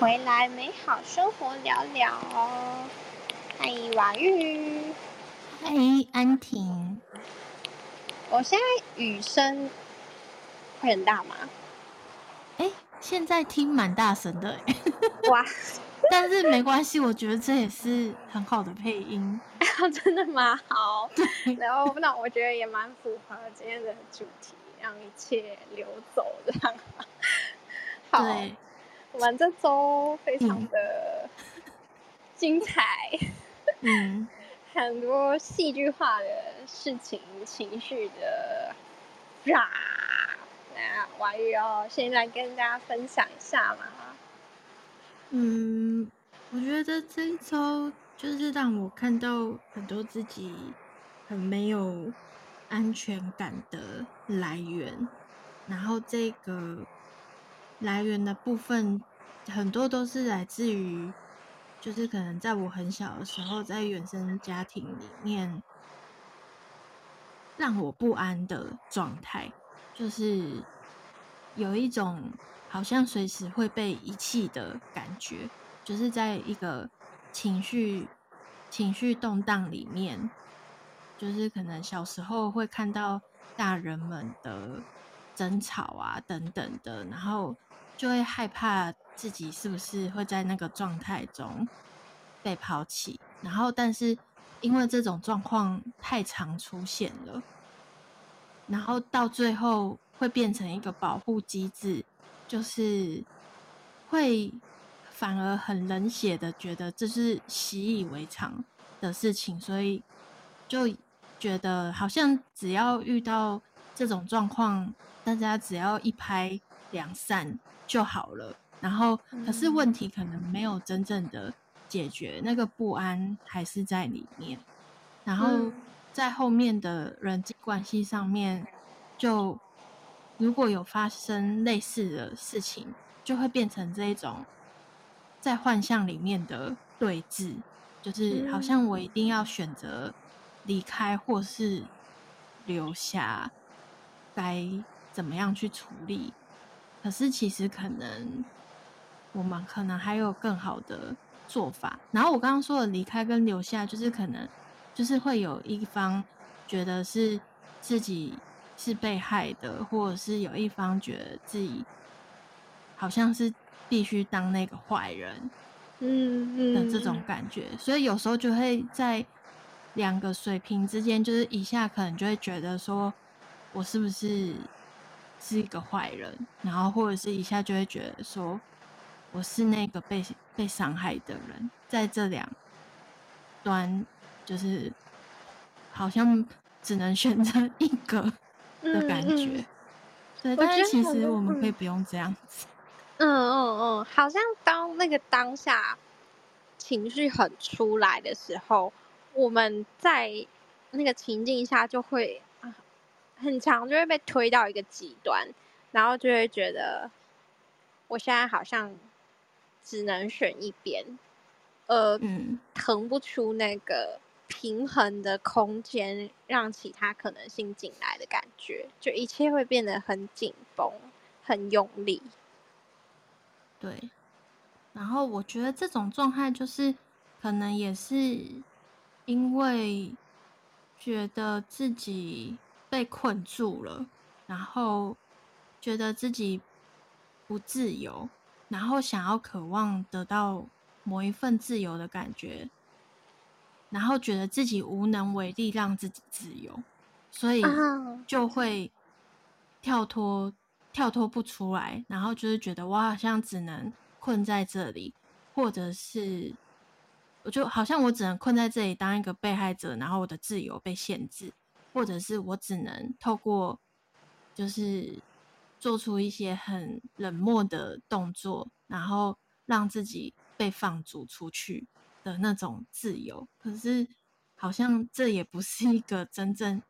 回来美好生活聊聊哦。嗨，瓦遇。嗨，安婷。我现在雨声会很大吗？哎、欸，现在听蛮大声的。哇！但是没关系，我觉得这也是很好的配音。真的蛮好。然后那我觉得也蛮符合今天的主题，让一切流走这样。好。对我们这周非常的精彩，嗯，很多戏剧化的事情、情绪的，啊，那瓦遇哦，先来跟大家分享一下嘛。嗯，我觉得这一周就是让我看到很多自己很没有安全感的来源，然后这个。来源的部分很多都是来自于，就是可能在我很小的时候，在原生家庭里面让我不安的状态，就是有一种好像随时会被遗弃的感觉，就是在一个情绪情绪动荡里面，就是可能小时候会看到大人们的争吵啊等等的，然后。就会害怕自己是不是会在那个状态中被抛弃，然后但是因为这种状况太常出现了，然后到最后会变成一个保护机制，就是会反而很冷血的觉得这是习以为常的事情，所以就觉得好像只要遇到这种状况，大家只要一拍两善。就好了，然后可是问题可能没有真正的解决，那个不安还是在里面。然后在后面的人际关系上面，就如果有发生类似的事情，就会变成这一种在幻象里面的对峙，就是好像我一定要选择离开或是留下，该怎么样去处理？可是其实可能我们可能还有更好的做法。然后我刚刚说的离开跟留下，就是可能就是会有一方觉得是自己是被害的，或者是有一方觉得自己好像是必须当那个坏人，嗯嗯的这种感觉。所以有时候就会在两个水平之间，就是一下可能就会觉得说我是不是是一个坏人，然后或者是一下就会觉得说我是那个被被伤害的人，在这两端就是好像只能选择一个的感觉。嗯嗯、对，但是其实我们可以不用这样子。嗯嗯嗯，好像当那个当下情绪很出来的时候，我们在那个情境下就会。很长就会被推到一个极端，然后就会觉得我现在好像只能选一边，呃，腾不出那个平衡的空间，让其他可能性进来的感觉，就一切会变得很紧绷、很用力。对，然后我觉得这种状态就是可能也是因为觉得自己。被困住了，然后觉得自己不自由，然后想要渴望得到某一份自由的感觉，然后觉得自己无能为力让自己自由，所以就会跳脱跳脱不出来，然后就是觉得我好像只能困在这里，或者是我就好像我只能困在这里当一个被害者，然后我的自由被限制。或者是我只能透过，就是做出一些很冷漠的动作，然后让自己被放逐出去的那种自由。可是好像这也不是一个真正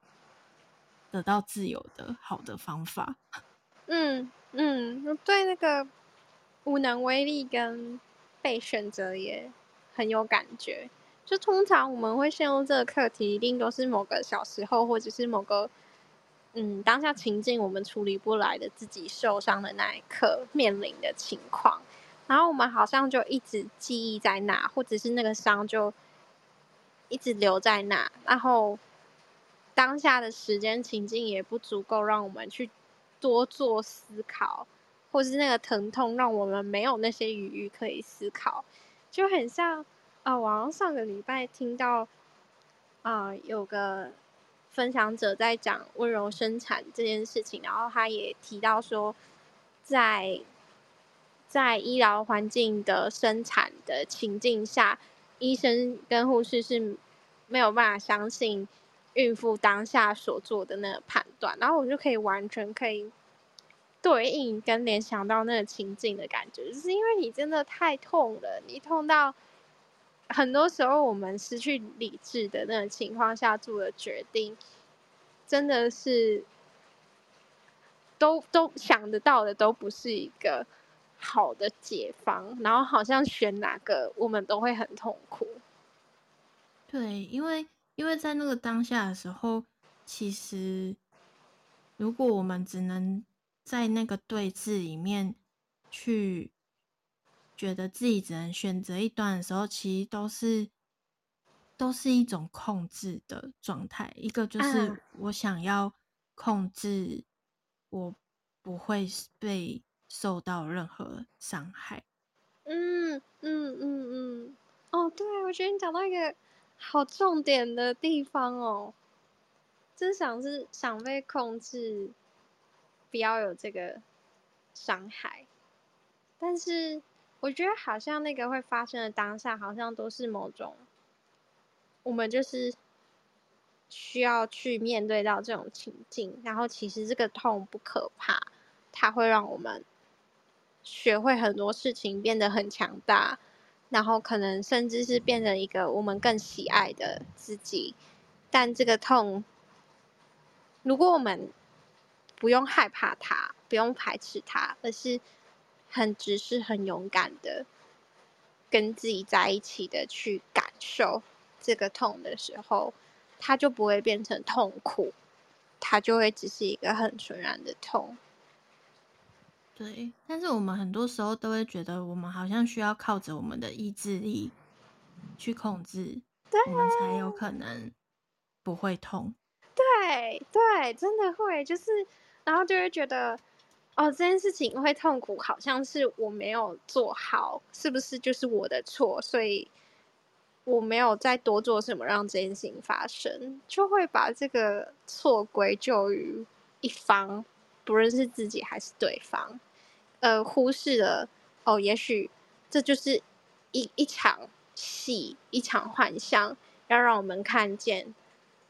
得到自由的好的方法。嗯嗯，对那个无能为力跟被选择也很有感觉。就通常我们会陷入这个课题，一定都是某个小时候，或者是某个嗯当下情境，我们处理不来的自己受伤的那一刻面临的情况。然后我们好像就一直记忆在那，或者是那个伤就一直留在那，然后当下的时间情境也不足够让我们去多做思考，或是那个疼痛让我们没有那些余裕可以思考，就很像啊，我上个礼拜听到啊、有个分享者在讲温柔生产这件事情，然后他也提到说在。在医疗环境的生产的情境下，医生跟护士是没有办法相信孕妇当下所做的那个判断，然后我就可以完全可以对应跟联想到那个情境的感觉，就是因为你真的太痛了，你痛到很多时候我们失去理智的那个情况下做的决定，真的是都都想得到的都不是一个。好的解方，然后好像选哪个，我们都会很痛苦。对，因为因为在那个当下的时候，其实如果我们只能在那个对峙里面去觉得自己只能选择一端的时候，其实都是都是一种控制的状态。一个就是我想要控制，我不会被。受到任何伤害。嗯嗯嗯嗯，哦，对，我觉得你讲到一个好重点的地方哦，真想是想被控制，不要有这个伤害。但是我觉得好像那个会发生的当下，好像都是某种，我们就是需要去面对到这种情境，然后其实这个痛不可怕，它会让我们。学会很多事情，变得很强大，然后可能甚至是变成一个我们更喜爱的自己。但这个痛，如果我们不用害怕它，不用排斥它，而是很直视、很勇敢的跟自己在一起的去感受这个痛的时候，它就不会变成痛苦，它就会只是一个很纯然的痛。对，但是我们很多时候都会觉得，我们好像需要靠着我们的意志力去控制，对，我们才有可能不会痛。对对，真的会，就是，然后就会觉得，哦，这件事情会痛苦，好像是我没有做好，是不是就是我的错？所以我没有再多做什么让这件事情发生，就会把这个错归咎于一方。不论是自己还是对方，呃，忽视了哦，也许这就是一一场戏，一场幻象，要让我们看见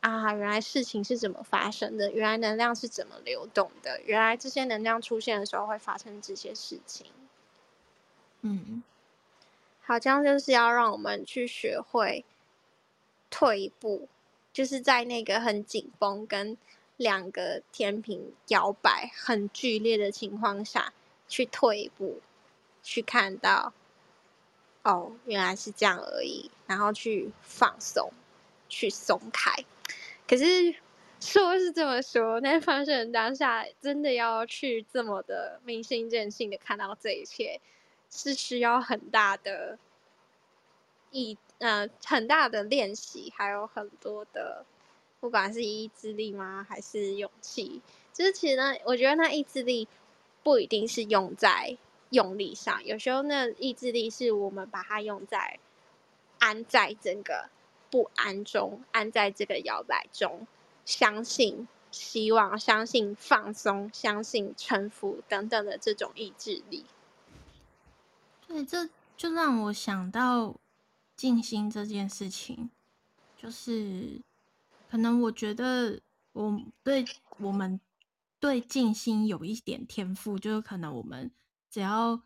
啊，原来事情是怎么发生的，原来能量是怎么流动的，原来这些能量出现的时候会发生这些事情。嗯，好像就是要让我们去学会退一步，就是在那个很紧绷跟。两个天平摇摆很剧烈的情况下，去退一步，去看到，哦，原来是这样而已，然后去放松，去松开。可是说是这么说，但发生当下真的要去这么的明心见性的看到这一切，是需要很大的意，呃，很大的练习，还有很多的。不管是意志力吗，还是勇气，就是其实呢，我觉得那意志力不一定是用在用力上，有时候那意志力是我们把它用在安在整个不安中，安在这个摇摆中，相信、希望、相信、放松、相信、臣服等等的这种意志力。对，这就让我想到静心这件事情，就是。可能我觉得我对我们对静心有一点天赋，就是可能我们只要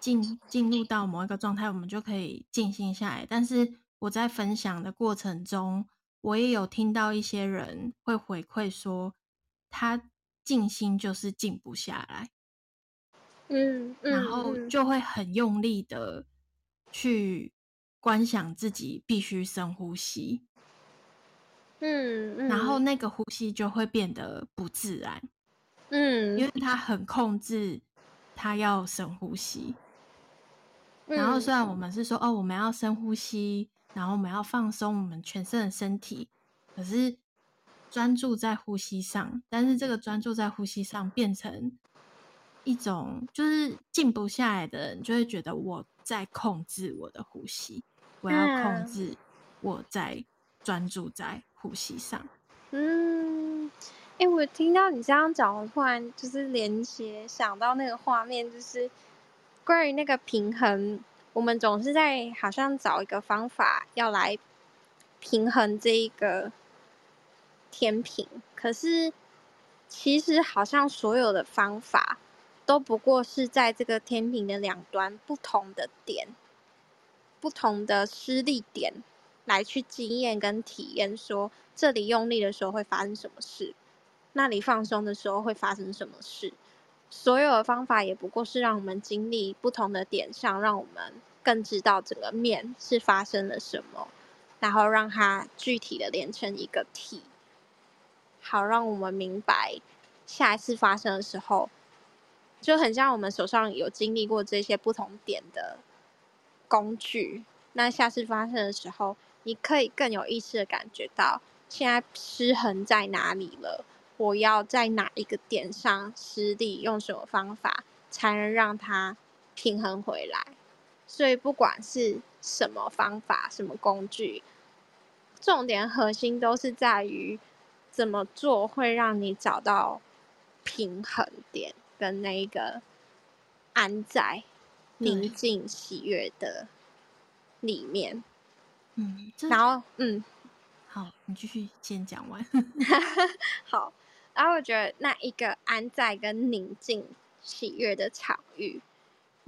进进入到某一个状态，我们就可以静心下来。但是我在分享的过程中，我也有听到一些人会回馈说，他静心就是静不下来，嗯，然后就会很用力的去观想自己必须深呼吸。嗯，嗯，然后那个呼吸就会变得不自然，嗯，因为。他很控制，他要深呼吸，然后虽然。我们是说哦，我们要深呼吸，然后我们要放松我们全身的身体，可是专注在呼吸上，但是这个专注在呼吸上变成一种就是静不下来的人就会觉得我在控制我的呼吸，我要控制我在专注在呼吸上。嗯，哎、欸，我听到你这样讲，我突然就是连接想到那个画面，就是。关于那个平衡，我们总是在好像找一个方法要来平衡这一个天平，可是其实好像所有的方法都不过是在这个天平的两端不同的点、不同的施力点来去经验跟体验，说这里用力的时候会发生什么事，那里放松的时候会发生什么事。所有的方法也不过是让我们经历不同的点上，让我们更知道整个面是发生了什么，然后让它具体的连成一个体，好让我们明白下一次发生的时候，就很像我们手上有经历过这些不同点的工具，那下次发生的时候，你可以更有意识的感觉到现在失衡在哪里了。我要在哪一个点上施力，用什么方法才能让它平衡回来？所以不管是什么方法、什么工具，重点核心都是在于怎么做会让你找到平衡点跟那个安在宁静喜悦的里面。嗯，然后嗯，好，你继续先讲完。好。然后我觉得那一个安在跟宁静、喜悦的场域，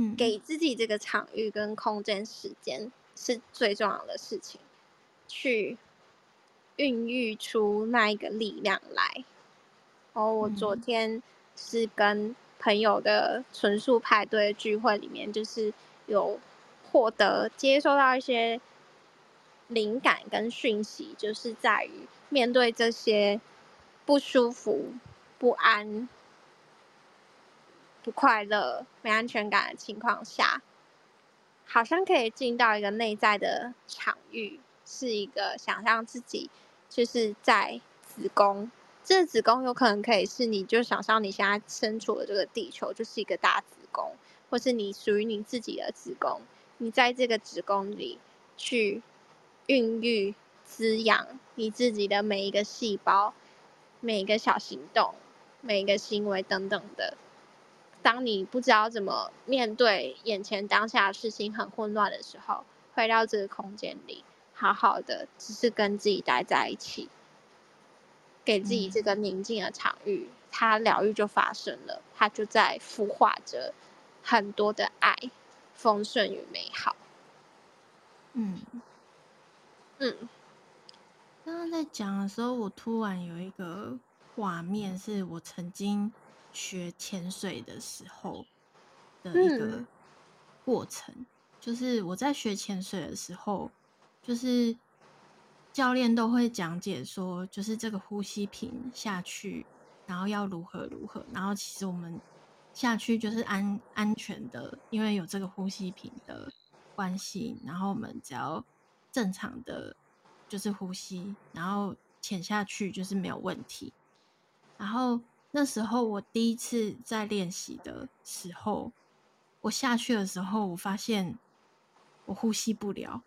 嗯，给自己这个场域跟空间、时间是最重要的事情，去孕育出那一个力量来。哦，我昨天是跟朋友的纯素派对聚会里面，就是有获得、接收到一些灵感跟讯息，就是在于面对这些。不舒服、不安、不快乐、没安全感的情况下，好像可以进到一个内在的场域，是一个想象自己就是在子宫。这个子宫有可能可以是你，就想象你现在身处的这个地球就是一个大子宫，或是你属于你自己的子宫。你在这个子宫里去孕育、滋养你自己的每一个细胞。每一个小行动，每一个行为等等的，当你不知道怎么面对眼前当下的事情很混乱的时候，回到这个空间里，好好的，只是跟自己待在一起，给自己这个宁静的场域，它疗愈就发生了，它就在孵化着很多的爱、丰盛与美好。嗯嗯。刚刚在讲的时候，我突然有一个画面，是我曾经学潜水的时候的一个过程。嗯、就是我在学潜水的时候，就是教练都会讲解说，就是这个呼吸瓶下去，然后要如何如何。然后其实我们下去就是安安全的，因为有这个呼吸瓶的关系。然后我们只要正常的。就是呼吸，然后潜下去就是没有问题。然后那时候我第一次在练习的时候，我下去的时候，我发现我呼吸不了。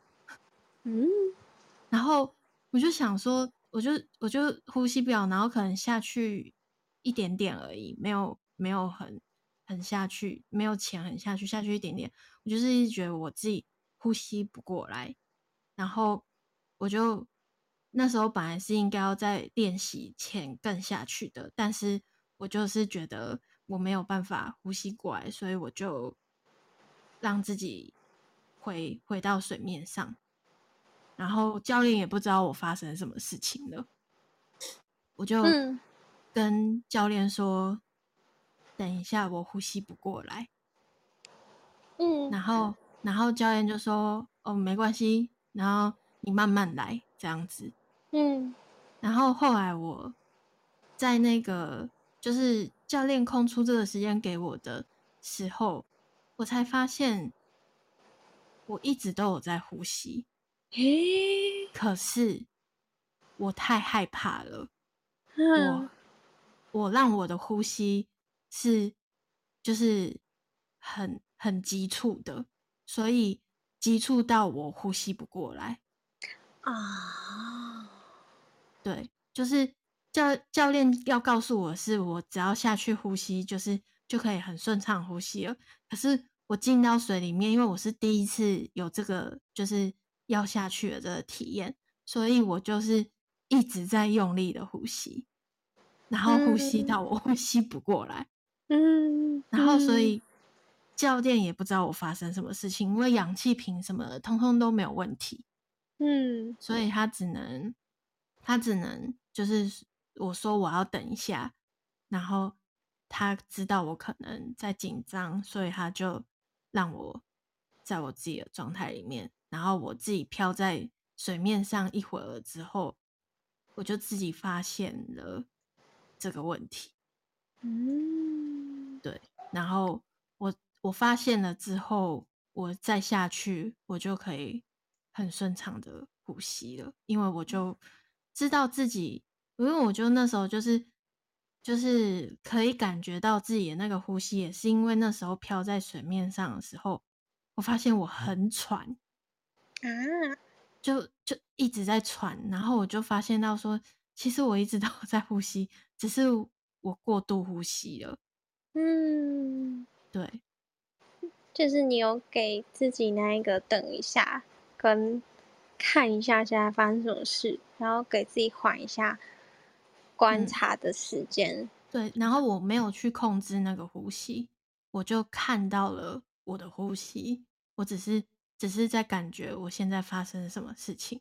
嗯，然后我就想说，我就我就呼吸不了，然后可能下去一点点而已，没有没有很很下去，没有潜很下去，下去一点点。我就是一直觉得我自己呼吸不过来，然后。我就那时候本来是应该要在练习前更下去的，但是我就是觉得我没有办法呼吸过来，所以我就让自己回回到水面上，然后教练也不知道我发生什么事情了，我就跟教练说：“等一下，我呼吸不过来。”嗯，然后然后教练就说：“哦，没关系。”然后。你慢慢来，这样子。嗯，然后后来我在那个就是教练空出这个时间给我的时候，我才发现我一直都有在呼吸，诶，可是我太害怕了，嗯、我我让我的呼吸是就是很很急促的，所以急促到我呼吸不过来。啊，对，就是教教练要告诉我是我只要下去呼吸，就是就可以很顺畅呼吸了，可是。我进到水里面，因为我是第一次有这个就是要下去的这个体验，所以我就是一直在用力的呼吸，然后呼吸到我 呼吸不过来，嗯，然后所以教练也不知道我发生什么事情，因为氧气瓶什么的通通都没有问题，嗯，所以他只能他只能就是我说我要等一下，然后他知道我可能在紧张，所以他就。让我在我自己的状态里面，然后我自己漂在水面上一会儿之后，我就自己发现了这个问题。嗯，对，然后我我发现了之后，我再下去，我就可以很顺畅的呼吸了，因为我就知道自己，因为我就那时候就是。就是可以感觉到自己的那个呼吸，也是因为那时候飘在水面上的时候，我发现我很喘啊，就就一直在喘，然后我就发现到说，其实我一直都在呼吸，只是我过度呼吸了。嗯，对，就是你有给自己那一个等一下，跟看一下现在发生什么事，然后给自己缓一下。观察的时间、嗯，对，然后我没有去控制那个呼吸，我就看到了我的呼吸，我只是只是在感觉我现在发生什么事情，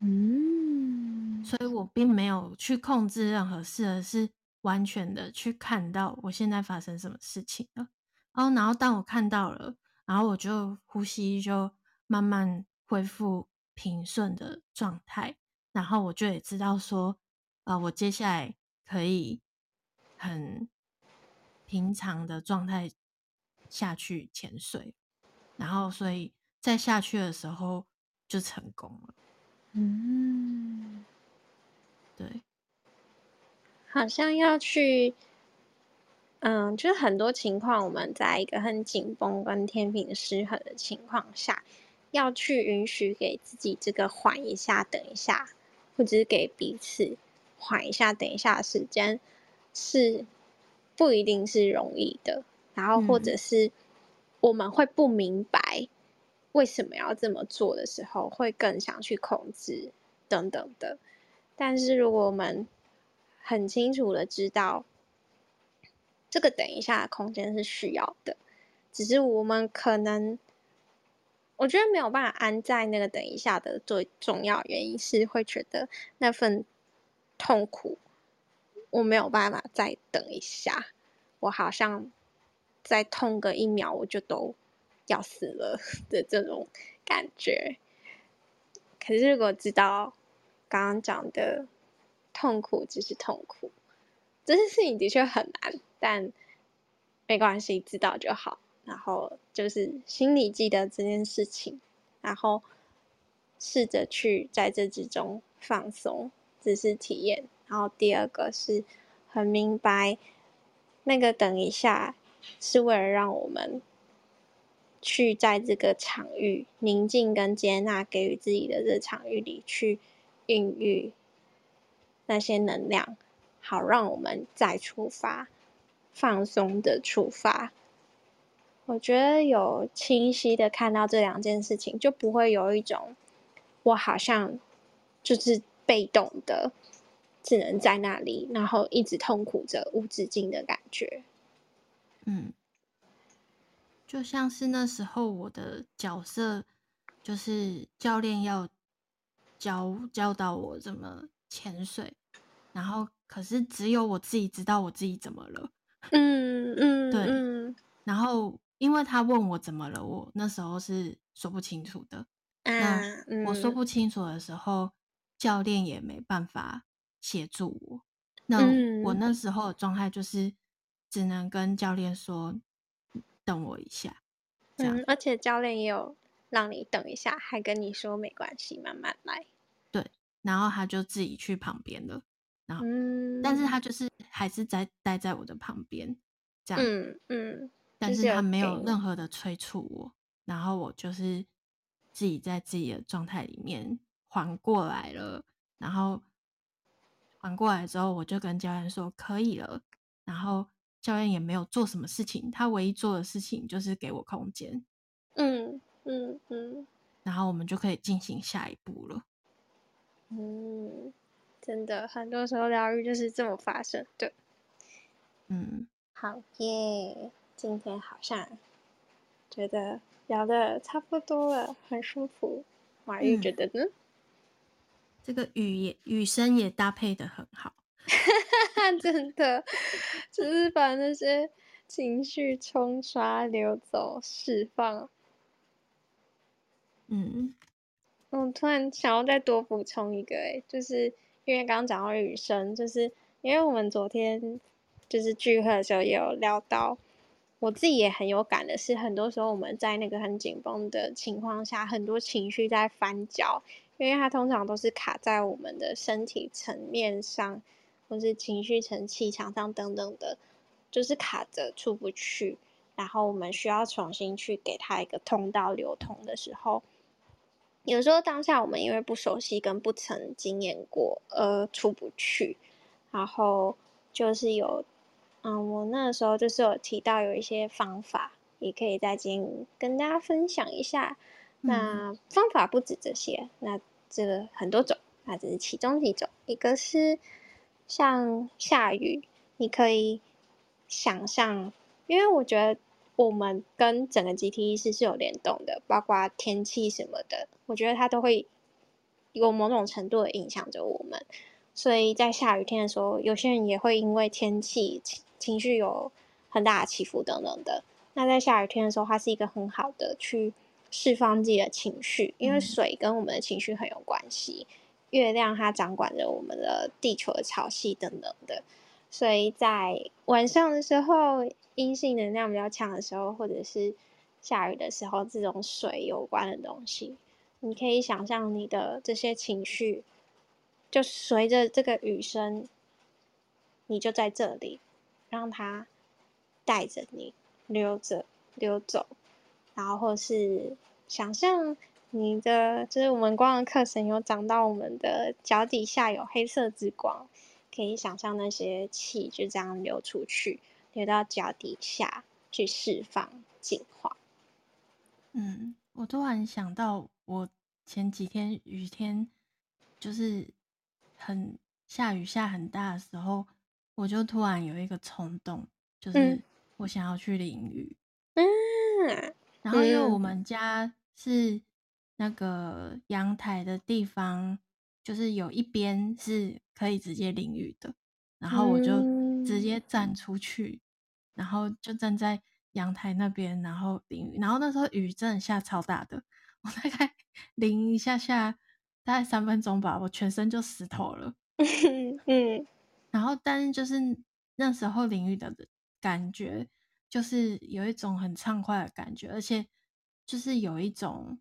嗯，所以我并没有去控制任何事，而是完全的去看到我现在发生什么事情了。然后，然后当我看到了，然后我就呼吸就慢慢恢复平顺的状态，然后我就也知道说。啊、呃，我接下来可以很平常的状态下去潜水，然后所以再下去的时候就成功了。嗯，对，好像要去，嗯，就是很多情况，我们在一个很紧绷跟天平失衡的情况下，要去允许给自己这个缓一下、等一下，或者是给彼此。缓一下，等一下，时间是不一定是容易的。然后，或者是我们会不明白为什么要这么做的时候，会更想去控制等等的。但是，如果我们很清楚的知道这个等一下的空间是需要的，只是我们可能我觉得没有办法安在那个等一下的最重要原因是会觉得那份。痛苦，我没有办法再等一下，我好像再痛个一秒，我就都要死了的这种感觉。可是如果知道刚刚讲的痛苦只是痛苦，这件事情的确很难，但没关系，知道就好。然后就是心里记得这件事情，然后试着去在这之中放松。只是体验，然后第二个是很明白，那个等一下是为了让我们去在这个场域宁静跟接纳，给予自己的这场域里去孕育那些能量，好让我们再出发，放松的出发。我觉得有清晰的看到这两件事情，就不会有一种我好像就是。被动的，只能在那里，然后一直痛苦着无止境的感觉。嗯，就像是那时候我的角色，就是教练要教教导我怎么潜水，然后可是只有我自己知道我自己怎么了。嗯嗯，对。嗯，然后因为他问我怎么了，我那时候是说不清楚的。啊，那我说不清楚的时候。教练也没办法协助我，那我那时候的状态就是只能跟教练说，等我一下，这样。嗯，而且教练也有让你等一下，还跟你说没关系，慢慢来。对，然后他就自己去旁边了。然后，嗯，但是他就是还是在待在我的旁边，这样，嗯嗯。但是他没有任何的催促我，然后我就是自己在自己的状态里面缓过来了，然后缓过来之后，我就跟教练说可以了，然后教练也没有做什么事情，他唯一做的事情就是给我空间，嗯嗯嗯，然后我们就可以进行下一步了。嗯，真的，很多时候疗愈就是这么发生的。嗯，好耶。今天好像觉得聊的差不多了，很舒服。马玉觉得呢？嗯、这个雨也雨声也搭配的很好，真的，就是把那些情绪冲刷、流走、释放。嗯，我突然想要再多补充一个，哎，就是因为刚刚讲到雨声，就是因为我们昨天就是聚会的时候也有聊到。我自己也很有感的是，很多时候我们在那个很紧绷的情况下，很多情绪在翻搅，因为它通常都是卡在我们的身体层面上，或是情绪层、气场上等等的，就是卡着出不去。然后我们需要重新去给它一个通道流通的时候，有时候当下我们因为不熟悉跟不曾经验过而出不去，然后就是有。嗯，我那个时候就是有提到有一些方法，也可以在今天跟大家分享一下。那方法不止这些，那这个很多种，那只是其中几种。一个是像下雨，你可以想象，因为我觉得我们跟整个集体意识是有联动的，包括天气什么的，我觉得它都会有某种程度的影响着我们。所以在下雨天的时候，有些人也会因为天气。情绪有很大的起伏等等的，那在下雨天的时候，它是一个很好的去释放自己的情绪，因为水跟我们的情绪很有关系。月亮它掌管着我们的地球的潮汐等等的，所以在晚上的时候，阴性能量比较强的时候，或者是下雨的时候，这种水有关的东西，你可以想象你的这些情绪，就随着这个雨声，你就在这里。让它带着你溜着溜走，然后或是想象你的，就是我们光的课程有讲到我们的脚底下有黑色之光，可以想象那些气就这样流出去，流到脚底下去释放净化。嗯，我突然想到，我前几天雨天就是很下雨下很大的时候。我就突然有一个冲动，就是我想要去淋雨。嗯，然后因为我们家是那个阳台的地方，就是有一边是可以直接淋雨的，然后我就直接站出去，然后就站在阳台那边，然后淋雨。然后那时候雨真的下超大的，我大概 淋一下下，大概三分钟吧，我全身就湿透了。嗯。然后，但是就是那时候淋雨的感觉，就是有一种很畅快的感觉，而且就是有一种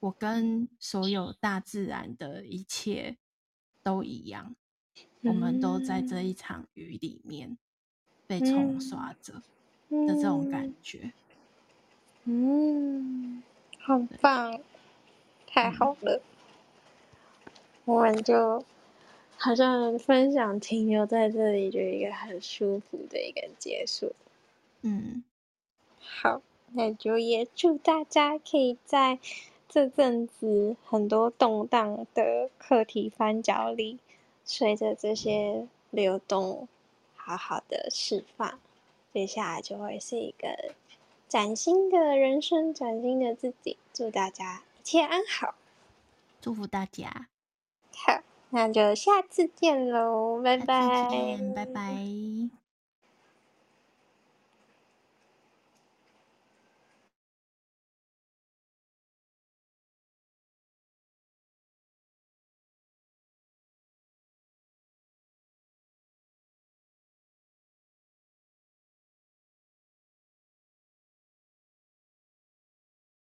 我跟所有大自然的一切都一样，我们都在这一场雨里面被冲刷着的这种感觉。嗯，好棒，太好了，我们就。好像分享停留在这里，就一个很舒服的一个结束。嗯，好，那就也祝大家可以在这阵子很多动荡的课题翻搅里，随着这些流动，好好的释放。接下来就会是一个崭新的人生，崭新的自己。祝大家一切安好，祝福大家。好。那就下次见喽，拜拜。拜拜。